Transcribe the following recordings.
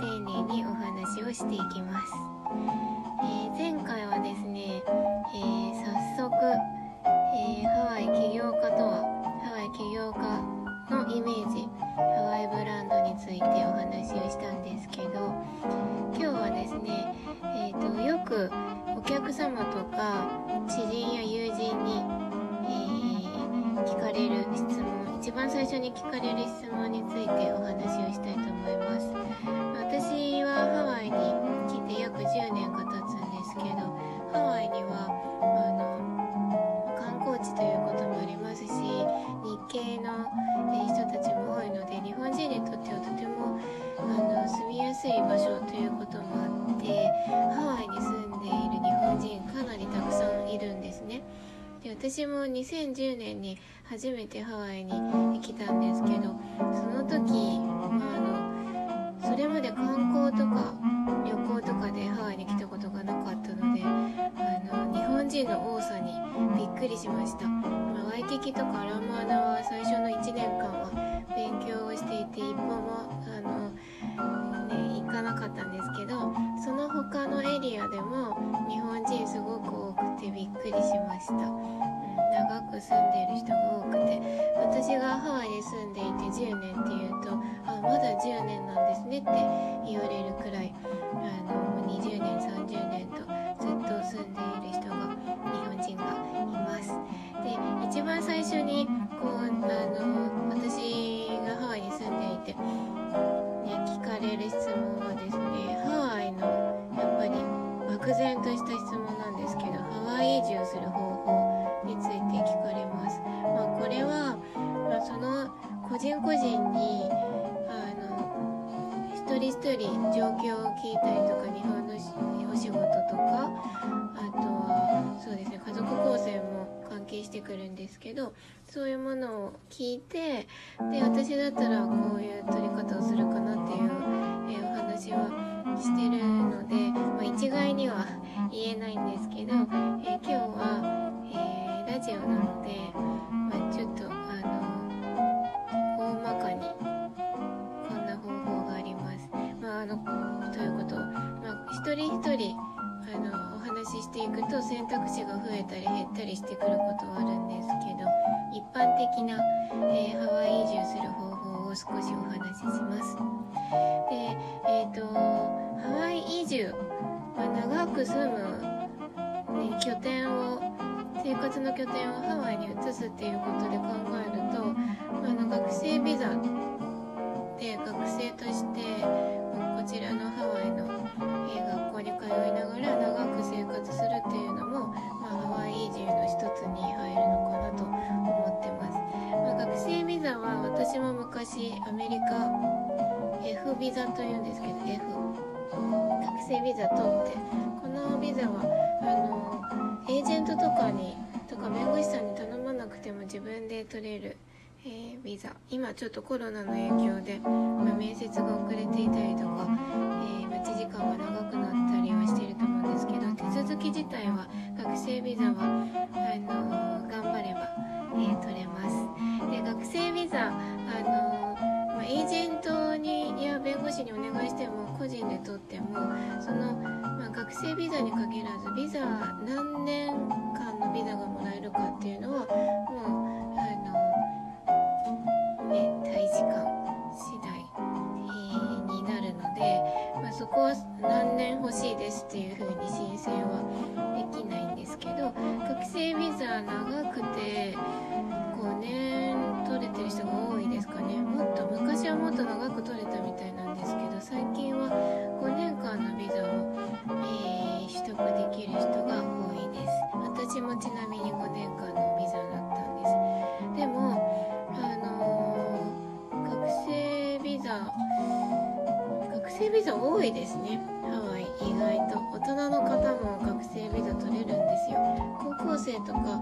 丁寧にお話をしていきます、えー、前回はですね、えー、早速、えハワイ起業家とはハワイ起業家のイメージハワイブランドについてお話をしたんですけど今日はですね、えーと、よくお客様とか知人や友人に、番最初に聞かれる質問についてお話をしたいと思います。私はハワイに来て約10年が経つんですけどハワイにはあの観光地ということもありますし日系の人たちも多いので日本人にとってはとてもあの住みやすい場所ということも私も2010年に初めてハワイに来たんですけどその時、あ、のそれまで観光とか旅行とかでハワイに来たことがなかったのであの日本人の多さにびっくりしました、ま、ワイキキとかアラモアナは最初の1年間は勉強をしていて一歩もあの、ね、行かなかったんですけどその他のエリアでも日本人すごく多くてびっくりしました、長く住んでいる人が多くて私がハワイに住んでいて10年っていうとあまだ10年なんですねって言われるくらいあのもう20年30年とずっと住んでいる人が日本人がいます。で一番最初にこうあの私がハワイに住んでいて、ね、聞かれる質問はですねハワイのやっぱり漠然とした質問なんですけどハワイ移住する方法人個人にあの一人一人状況を聞いたりとか日本のお仕事とかあとはそうですね家族構成も関係してくるんですけどそういうものを聞いてで私だったらこういう取り方をするかなっていう、的な、えー、ハワイ移住する方法を少しお話しします。で、えーと、ハワイ移住、まあ、長く住む、ね、拠点を生活の拠点をハワイに移すっていうことで考えると、あの学生ビザで学生としてビザというんですけど F 学生ビザ取ってこのビザはあのエージェントとかにとか弁護士さんに頼まなくても自分で取れるえー、ビザ。今ちょっとコロナの影響で、まあ、面接が遅れていたりとか、えー、待ち時間が長くなったりはしてると思うんですけど手続き自体は学生ビザはあの、頑張れば、え取れます。で学生ビザあのまあ、エージェントにや弁護士にお願いしても個人で取ってもその、まあ、学生ビザに限らずビザ何年間のビザがもらえるかっていうのはもうあの？ね。大使館次第になるので、まそこは何年欲しいですっていう風に申請はできないんですけど学生ビザ長く多いですね。ハワイ意外と。大人の方も学生ビザ取れるんですよ。高校生とか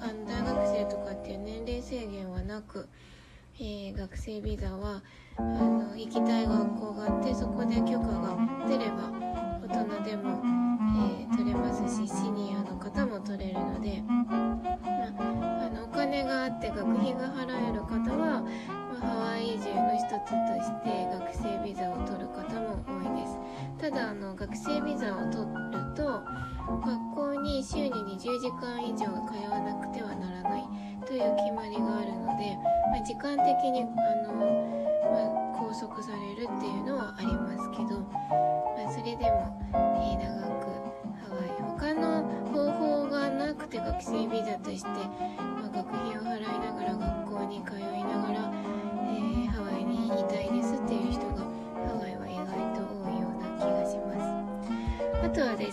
あの大学生とかっていう年齢制限はなく、えー、学生ビザはあの行きたい学校があってそこで許可が出れば大人でも、えー、取れますしシニアの方も取れるので、まあ、のお金があって学費が払える方は、ハワイ移住の一つとして学生ビザを取る方も多いです。ただあの学生ビザを取ると学校に週に20時間以上通わなくてはならないという決まりがあるので、まあ、時間的にあの、まあ、拘束されるっていうのはありますけど、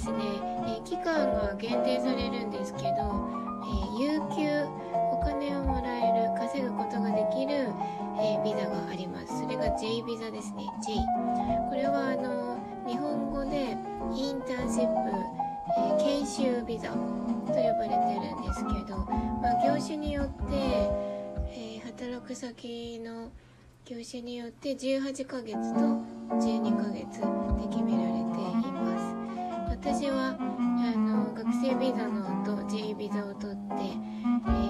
ですね、え、期間が限定されるんですけど、え有給お金をもらえる稼ぐことができる、えビザがあります。それが J ビザですね。J これはあの日本語でインターンシップ、えー、研修ビザと呼ばれてるんですけど、まあ、業種によって、えー、働く先の業種によって18ヶ月と12ヶ月ビザを取って、え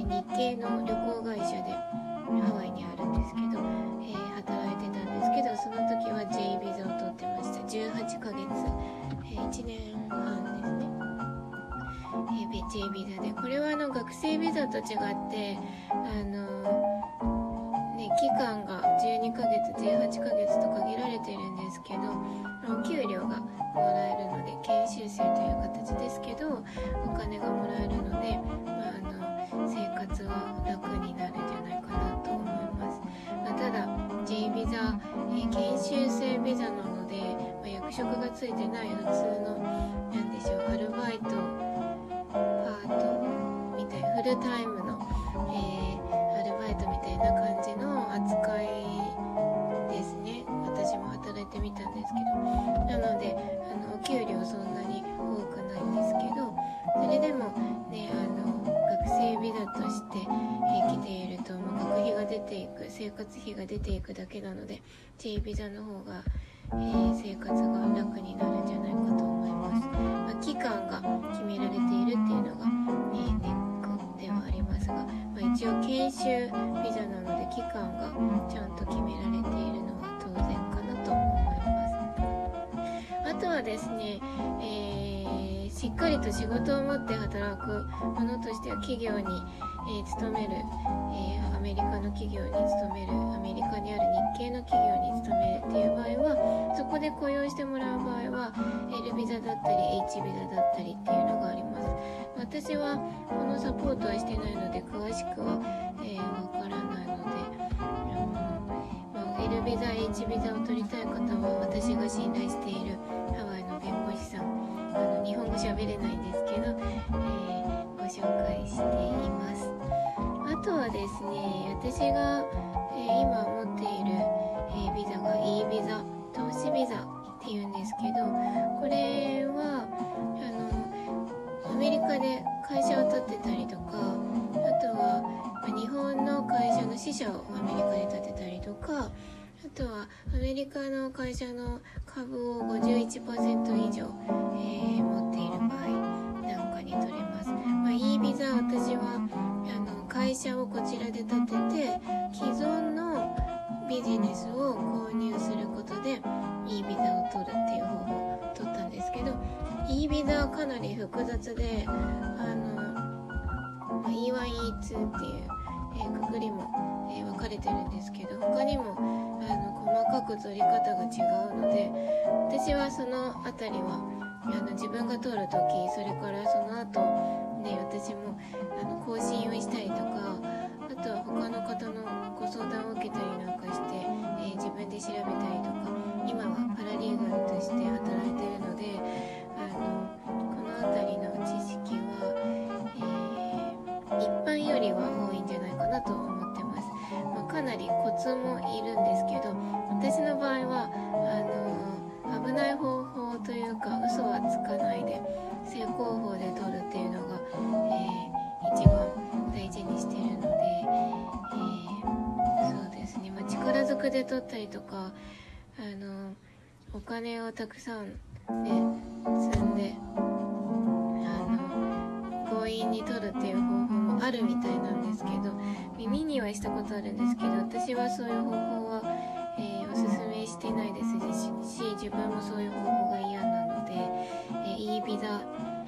ー、日系の旅行会社でハワイにあるんですけど、えー、働いてたんですけどその時は J ビザを取ってました。18ヶ月、えー、1年半ですね、えー、J ビザで。これはあの学生ビザと違ってあのね、期間が12ヶ月18ヶ月と限られているんですけどお給料がもらえるので研修生という形ですけどお金がもらえるので、まあ、あの生活は楽になるんじゃないかなと思います、まあ、ただ J ビザ、えー、研修生ビザなので、まあ、役職がついてない普通の何でしょうアルバイトパートみたいなフルタイムの、えーの扱いですね。私も働いてみたんですけど。なのであのお給料そんなに多くないんですけど。それでもねあの学生ビザとして、え来ていると、ま学費が出ていく生活費が出ていくだけなので J ビザの方が、えー、生活が楽になるんじゃないかと思います、まあ、期間が決められているっていうのが、えネックではありますが。一応研修ビザなので期間がちゃんと決められているのは当然かなと思います。あとはですね、えー、しっかりと仕事を持って働くものとしては企業に、えー、勤める、えー、アメリカの企業に勤めるアメリカにある日系の企業に勤めるっていう場合はそこで雇用してもらう場合は L ビザだったり H ビザだったりっていうのがあります。私はこのサポートはしてないので詳しくは、えー、わからないので、うんまあ、L ビザ H ビザを取りたい方は私が信頼しているハワイの弁護士さんあの日本語喋れないんですけど、えー、ご紹介しています。あとはですね私が、えー、今持っている、えビザが E ビザ投資ビザっていうんですけど社をこちらで建てて既存のビジネスを購入することで E ビザを取るっていう方法を取ったんですけど E ビザはかなり複雑であの E1E2 っていう、えー、くくりも、えー、分かれてるんですけど他にもあの細かく取り方が違うので私はその辺りはあの自分が通る時それからその後ね私もあの更新をしたりとかあとは他の方のご相談を受けたりなんかして、えー、自分で調べたりとか今はパラリーガルとして働いてるのでこの辺りの知識は、えー、一般よりは多いんじゃないかなと思ってます、まあ、かなりコツもいるんですけど私の場合はあの危ない方法というか嘘はつかないで正攻法で取るっていうのが、えー、一番大事にしてるので、えー、そうですね、まあ、力ずくで取ったりとかあのお金をたくさんね積んで強引に取るっていう方法もあるみたいなんですけど耳にはしたことあるんですけど私はそういう方法は、えー、おすすめしてないですし自分もそういう方法が嫌なので、え、いいビザ、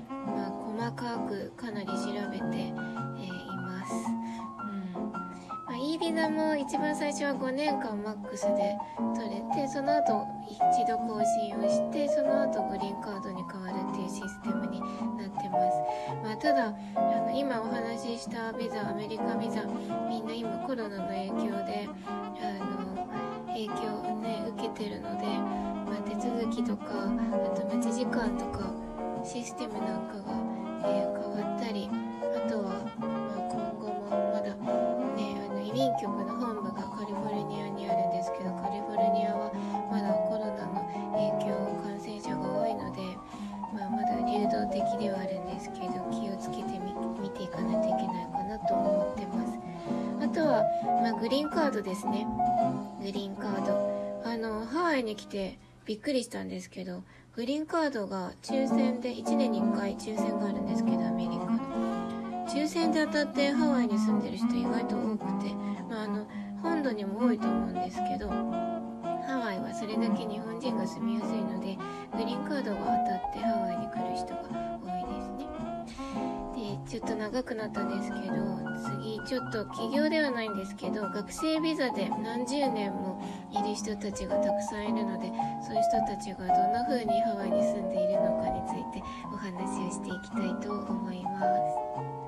まあ、細かくかなり調べて、えー、います。うんまあ、いいビザも一番最初は5年間マックスで取れてその後一度更新をしてその後グリーンカードに変わるっていうシステムになってます、まあ、ただあの今お話ししたビザアメリカビザみんな今コロナの影響であの影響をね受けてるので、まあ、手続きとかあと待ち時間とかシステムなんかが、えー、変わったりあとは、グリーンカードですね。グリーンカード。あのハワイに来てびっくりしたんですけどグリーンカードが抽選で1年に1回抽選があるんですけどアメリカ。の抽選で当たってハワイに住んでる人意外と多くて、まあ、あの本土にも多いと思うんですけどハワイはそれだけ日本人が住みやすいのでグリーンカードが当たってハワイに来る人が多いですね。ちょっと長くなったんですけど次ちょっと起業ではないんですけど学生ビザで何十年もいる人たちがたくさんいるのでそういう人たちがどんな風にハワイに住んでいるのかについてお話をしていきたいと思います。